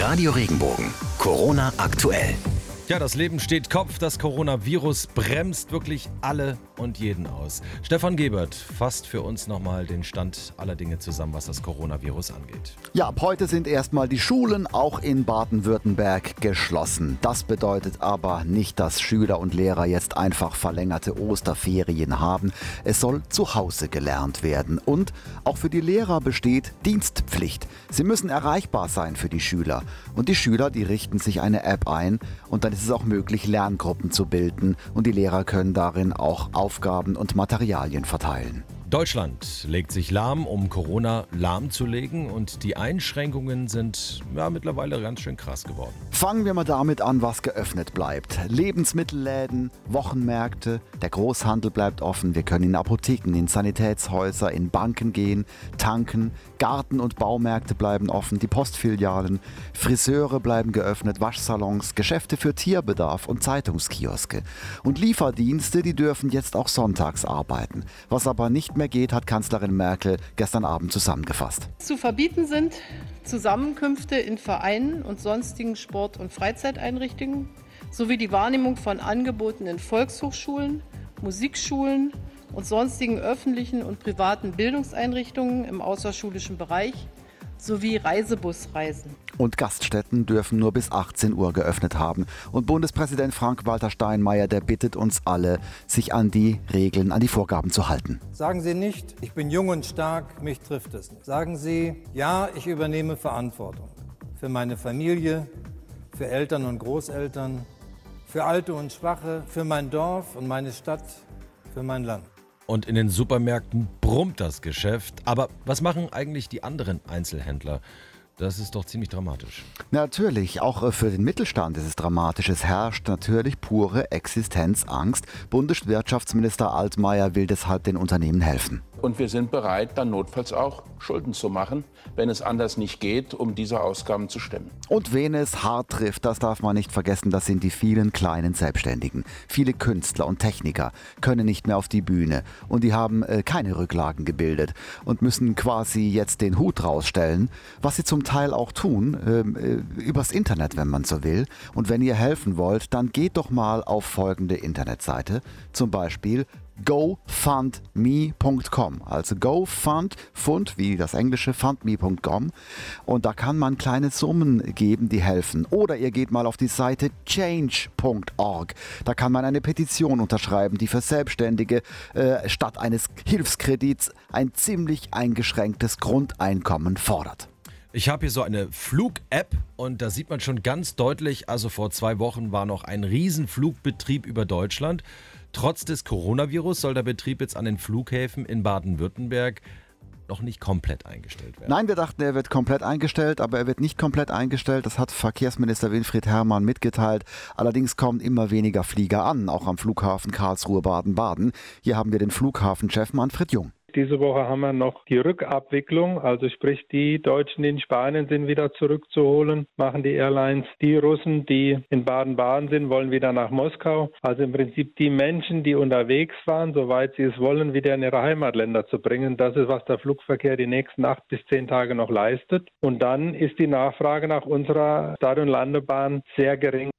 Radio Regenbogen. Corona aktuell. Ja, das Leben steht Kopf. Das Coronavirus bremst wirklich alle und jeden aus. Stefan Gebert fasst für uns nochmal den Stand aller Dinge zusammen, was das Coronavirus angeht. Ja, ab heute sind erstmal die Schulen auch in Baden-Württemberg geschlossen. Das bedeutet aber nicht, dass Schüler und Lehrer jetzt einfach verlängerte Osterferien haben. Es soll zu Hause gelernt werden. Und auch für die Lehrer besteht Dienstpflicht. Sie müssen erreichbar sein für die Schüler. Und die Schüler, die richten sich eine App ein und dann ist es auch möglich, Lerngruppen zu bilden und die Lehrer können darin auch Aufgaben und Materialien verteilen. Deutschland legt sich lahm, um Corona lahmzulegen und die Einschränkungen sind ja, mittlerweile ganz schön krass geworden. Fangen wir mal damit an, was geöffnet bleibt. Lebensmittelläden, Wochenmärkte, der Großhandel bleibt offen. Wir können in Apotheken, in Sanitätshäuser, in Banken gehen, tanken, Garten- und Baumärkte bleiben offen, die Postfilialen, Friseure bleiben geöffnet, Waschsalons, Geschäfte für Tierbedarf und Zeitungskioske. Und Lieferdienste, die dürfen jetzt auch sonntags arbeiten. Was aber nicht mehr mehr geht, hat Kanzlerin Merkel gestern Abend zusammengefasst. Zu verbieten sind Zusammenkünfte in Vereinen und sonstigen Sport- und Freizeiteinrichtungen sowie die Wahrnehmung von Angeboten in Volkshochschulen, Musikschulen und sonstigen öffentlichen und privaten Bildungseinrichtungen im außerschulischen Bereich sowie Reisebusreisen. Und Gaststätten dürfen nur bis 18 Uhr geöffnet haben. Und Bundespräsident Frank-Walter Steinmeier, der bittet uns alle, sich an die Regeln, an die Vorgaben zu halten. Sagen Sie nicht, ich bin jung und stark, mich trifft es nicht. Sagen Sie, ja, ich übernehme Verantwortung für meine Familie, für Eltern und Großeltern, für Alte und Schwache, für mein Dorf und meine Stadt, für mein Land. Und in den Supermärkten brummt das Geschäft. Aber was machen eigentlich die anderen Einzelhändler? Das ist doch ziemlich dramatisch. Natürlich, auch äh, für den Mittelstand ist es dramatisch. Es herrscht natürlich pure Existenzangst. Bundeswirtschaftsminister Altmaier will deshalb den Unternehmen helfen. Und wir sind bereit, dann notfalls auch Schulden zu machen, wenn es anders nicht geht, um diese Ausgaben zu stemmen. Und wen es hart trifft, das darf man nicht vergessen, das sind die vielen kleinen Selbstständigen. Viele Künstler und Techniker können nicht mehr auf die Bühne und die haben äh, keine Rücklagen gebildet und müssen quasi jetzt den Hut rausstellen, was sie zum Teil auch tun, ähm, äh, übers Internet, wenn man so will. Und wenn ihr helfen wollt, dann geht doch mal auf folgende Internetseite, zum Beispiel gofundme.com. Also GoFund, Fund wie das englische fundme.com. Und da kann man kleine Summen geben, die helfen. Oder ihr geht mal auf die Seite change.org. Da kann man eine Petition unterschreiben, die für Selbstständige äh, statt eines Hilfskredits ein ziemlich eingeschränktes Grundeinkommen fordert. Ich habe hier so eine Flug-App und da sieht man schon ganz deutlich, also vor zwei Wochen war noch ein Riesenflugbetrieb über Deutschland. Trotz des Coronavirus soll der Betrieb jetzt an den Flughäfen in Baden-Württemberg noch nicht komplett eingestellt werden. Nein, wir dachten, er wird komplett eingestellt, aber er wird nicht komplett eingestellt. Das hat Verkehrsminister Winfried Herrmann mitgeteilt. Allerdings kommen immer weniger Flieger an, auch am Flughafen Karlsruhe Baden-Baden. Hier haben wir den Flughafenchef Manfred Jung. Diese Woche haben wir noch die Rückabwicklung, also sprich die Deutschen, die in Spanien sind, wieder zurückzuholen, machen die Airlines. Die Russen, die in Baden-Baden sind, wollen wieder nach Moskau. Also im Prinzip die Menschen, die unterwegs waren, soweit sie es wollen, wieder in ihre Heimatländer zu bringen. Das ist, was der Flugverkehr die nächsten acht bis zehn Tage noch leistet. Und dann ist die Nachfrage nach unserer Start- und Landebahn sehr gering.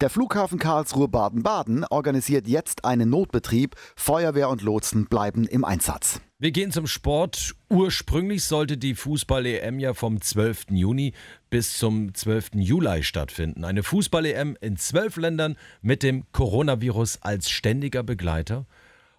Der Flughafen Karlsruhe Baden-Baden organisiert jetzt einen Notbetrieb. Feuerwehr und Lotsen bleiben im Einsatz. Wir gehen zum Sport. Ursprünglich sollte die Fußball-EM ja vom 12. Juni bis zum 12. Juli stattfinden. Eine Fußball-EM in zwölf Ländern mit dem Coronavirus als ständiger Begleiter.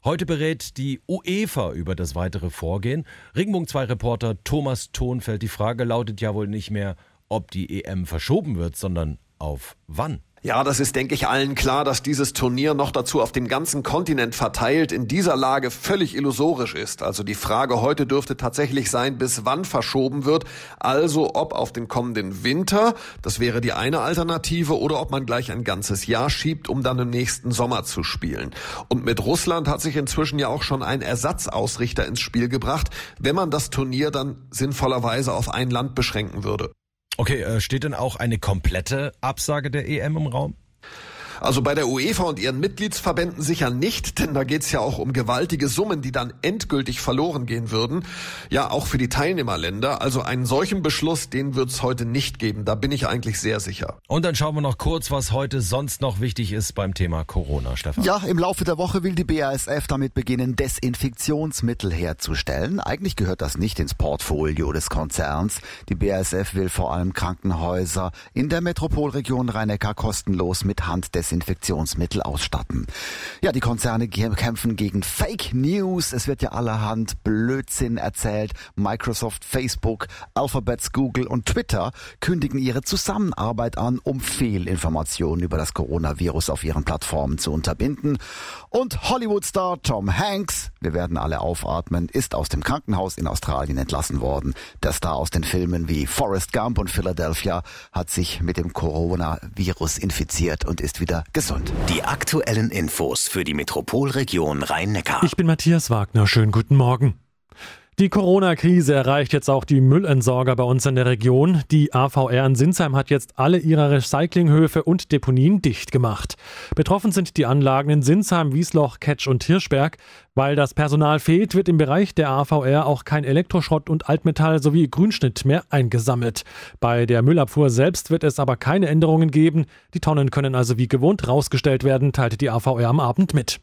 Heute berät die UEFA über das weitere Vorgehen. Regenbogen 2 Reporter Thomas Thonfeld. Die Frage lautet ja wohl nicht mehr, ob die EM verschoben wird, sondern auf wann. Ja, das ist, denke ich, allen klar, dass dieses Turnier noch dazu auf dem ganzen Kontinent verteilt in dieser Lage völlig illusorisch ist. Also die Frage heute dürfte tatsächlich sein, bis wann verschoben wird. Also ob auf den kommenden Winter, das wäre die eine Alternative, oder ob man gleich ein ganzes Jahr schiebt, um dann im nächsten Sommer zu spielen. Und mit Russland hat sich inzwischen ja auch schon ein Ersatzausrichter ins Spiel gebracht, wenn man das Turnier dann sinnvollerweise auf ein Land beschränken würde. Okay, äh, steht denn auch eine komplette Absage der EM im Raum? Also bei der UEFA und ihren Mitgliedsverbänden sicher nicht, denn da geht's ja auch um gewaltige Summen, die dann endgültig verloren gehen würden. Ja, auch für die Teilnehmerländer. Also einen solchen Beschluss, den wird's heute nicht geben. Da bin ich eigentlich sehr sicher. Und dann schauen wir noch kurz, was heute sonst noch wichtig ist beim Thema Corona, Stefan. Ja, im Laufe der Woche will die BASF damit beginnen, Desinfektionsmittel herzustellen. Eigentlich gehört das nicht ins Portfolio des Konzerns. Die BASF will vor allem Krankenhäuser in der Metropolregion Rhein-Neckar kostenlos mit Handdesinfektionsmittel ausstatten. Ja, die Konzerne kämpfen gegen Fake News. Es wird ja allerhand Blödsinn erzählt. Microsoft, Facebook, Alphabets, Google und Twitter kündigen ihre Zusammenarbeit an, um Fehlinformationen über das Coronavirus auf ihren Plattformen zu unterbinden. Und Hollywood-Star Tom Hanks, wir werden alle aufatmen, ist aus dem Krankenhaus in Australien entlassen worden. Der Star aus den Filmen wie Forrest Gump und Philadelphia hat sich mit dem Coronavirus infiziert und ist wieder gesund. Die aktuellen Infos für die Metropolregion Rhein-Neckar. Ich bin Matthias Wagner. Schönen guten Morgen. Die Corona-Krise erreicht jetzt auch die Müllentsorger bei uns in der Region. Die AVR in Sinsheim hat jetzt alle ihre Recyclinghöfe und Deponien dicht gemacht. Betroffen sind die Anlagen in Sinsheim, Wiesloch, Ketsch und Hirschberg. Weil das Personal fehlt, wird im Bereich der AVR auch kein Elektroschrott und Altmetall sowie Grünschnitt mehr eingesammelt. Bei der Müllabfuhr selbst wird es aber keine Änderungen geben. Die Tonnen können also wie gewohnt rausgestellt werden, teilte die AVR am Abend mit.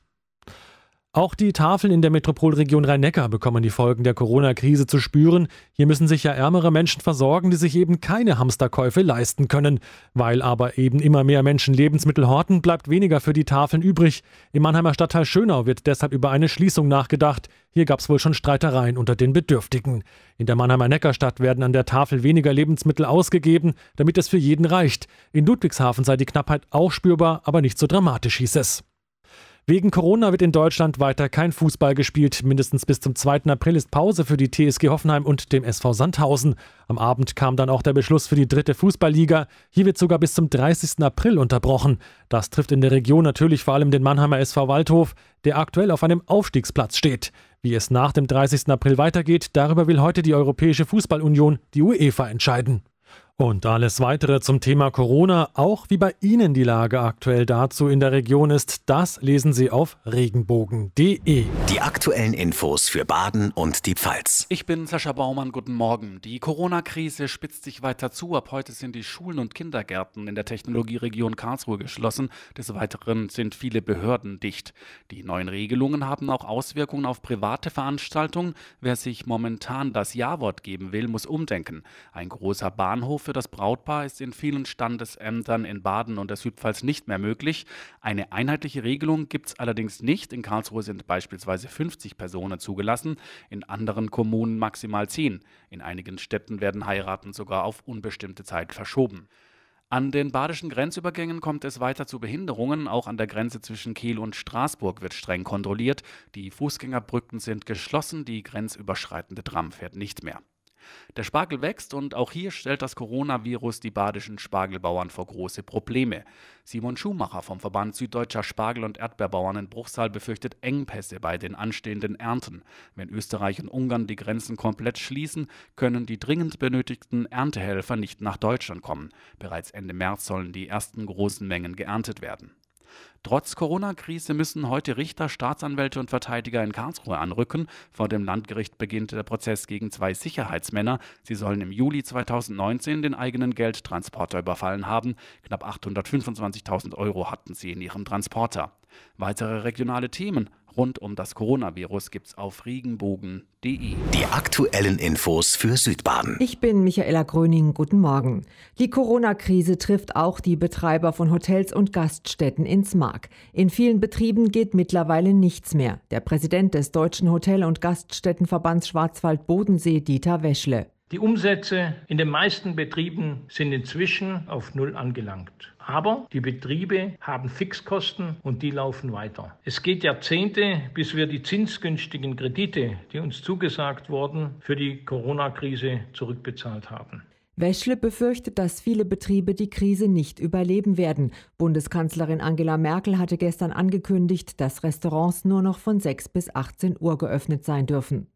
Auch die Tafeln in der Metropolregion Rhein-Neckar bekommen die Folgen der Corona-Krise zu spüren. Hier müssen sich ja ärmere Menschen versorgen, die sich eben keine Hamsterkäufe leisten können. Weil aber eben immer mehr Menschen Lebensmittel horten, bleibt weniger für die Tafeln übrig. Im Mannheimer Stadtteil Schönau wird deshalb über eine Schließung nachgedacht. Hier gab es wohl schon Streitereien unter den Bedürftigen. In der Mannheimer Neckarstadt werden an der Tafel weniger Lebensmittel ausgegeben, damit es für jeden reicht. In Ludwigshafen sei die Knappheit auch spürbar, aber nicht so dramatisch, hieß es. Wegen Corona wird in Deutschland weiter kein Fußball gespielt. Mindestens bis zum 2. April ist Pause für die TSG Hoffenheim und dem SV Sandhausen. Am Abend kam dann auch der Beschluss für die dritte Fußballliga. Hier wird sogar bis zum 30. April unterbrochen. Das trifft in der Region natürlich vor allem den Mannheimer SV Waldhof, der aktuell auf einem Aufstiegsplatz steht. Wie es nach dem 30. April weitergeht, darüber will heute die Europäische Fußballunion, die UEFA, entscheiden. Und alles weitere zum Thema Corona, auch wie bei Ihnen die Lage aktuell dazu in der Region ist, das lesen Sie auf regenbogen.de. Die aktuellen Infos für Baden und die Pfalz. Ich bin Sascha Baumann, guten Morgen. Die Corona-Krise spitzt sich weiter zu. Ab heute sind die Schulen und Kindergärten in der Technologieregion Karlsruhe geschlossen. Des Weiteren sind viele Behörden dicht. Die neuen Regelungen haben auch Auswirkungen auf private Veranstaltungen. Wer sich momentan das Ja-Wort geben will, muss umdenken. Ein großer Bahnhof für das Brautpaar ist in vielen Standesämtern in Baden und der Südpfalz nicht mehr möglich. Eine einheitliche Regelung gibt es allerdings nicht. In Karlsruhe sind beispielsweise 50 Personen zugelassen, in anderen Kommunen maximal 10. In einigen Städten werden Heiraten sogar auf unbestimmte Zeit verschoben. An den badischen Grenzübergängen kommt es weiter zu Behinderungen. Auch an der Grenze zwischen Kiel und Straßburg wird streng kontrolliert. Die Fußgängerbrücken sind geschlossen, die grenzüberschreitende Tram fährt nicht mehr. Der Spargel wächst und auch hier stellt das Coronavirus die badischen Spargelbauern vor große Probleme. Simon Schumacher vom Verband Süddeutscher Spargel- und Erdbeerbauern in Bruchsal befürchtet Engpässe bei den anstehenden Ernten. Wenn Österreich und Ungarn die Grenzen komplett schließen, können die dringend benötigten Erntehelfer nicht nach Deutschland kommen. Bereits Ende März sollen die ersten großen Mengen geerntet werden. Trotz Corona-Krise müssen heute Richter, Staatsanwälte und Verteidiger in Karlsruhe anrücken. Vor dem Landgericht beginnt der Prozess gegen zwei Sicherheitsmänner. Sie sollen im Juli 2019 den eigenen Geldtransporter überfallen haben. Knapp 825.000 Euro hatten sie in ihrem Transporter. Weitere regionale Themen rund um das Coronavirus gibt's auf regenbogen.de. Die aktuellen Infos für Südbaden. Ich bin Michaela Gröning. Guten Morgen. Die Corona-Krise trifft auch die Betreiber von Hotels und Gaststätten ins Mark. In vielen Betrieben geht mittlerweile nichts mehr. Der Präsident des Deutschen Hotel- und Gaststättenverbands Schwarzwald-Bodensee, Dieter Weschle. Die Umsätze in den meisten Betrieben sind inzwischen auf Null angelangt. Aber die Betriebe haben Fixkosten und die laufen weiter. Es geht Jahrzehnte, bis wir die zinsgünstigen Kredite, die uns zugesagt wurden, für die Corona-Krise zurückbezahlt haben. Weschle befürchtet, dass viele Betriebe die Krise nicht überleben werden. Bundeskanzlerin Angela Merkel hatte gestern angekündigt, dass Restaurants nur noch von 6 bis 18 Uhr geöffnet sein dürfen.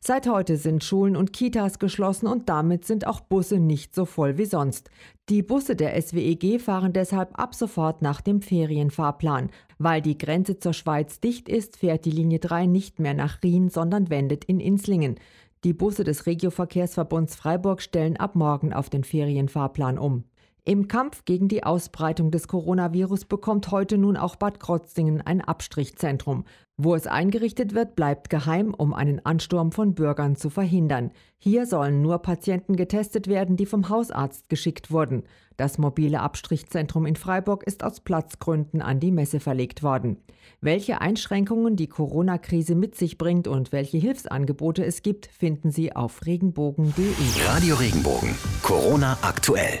Seit heute sind Schulen und Kitas geschlossen und damit sind auch Busse nicht so voll wie sonst. Die Busse der SWEG fahren deshalb ab sofort nach dem Ferienfahrplan. Weil die Grenze zur Schweiz dicht ist, fährt die Linie 3 nicht mehr nach Rien, sondern wendet in Inslingen. Die Busse des Regioverkehrsverbunds Freiburg stellen ab morgen auf den Ferienfahrplan um. Im Kampf gegen die Ausbreitung des Coronavirus bekommt heute nun auch Bad Krozingen ein Abstrichzentrum. Wo es eingerichtet wird, bleibt geheim, um einen Ansturm von Bürgern zu verhindern. Hier sollen nur Patienten getestet werden, die vom Hausarzt geschickt wurden. Das mobile Abstrichzentrum in Freiburg ist aus Platzgründen an die Messe verlegt worden. Welche Einschränkungen die Corona-Krise mit sich bringt und welche Hilfsangebote es gibt, finden Sie auf regenbogen.de. Radio Regenbogen. Corona aktuell.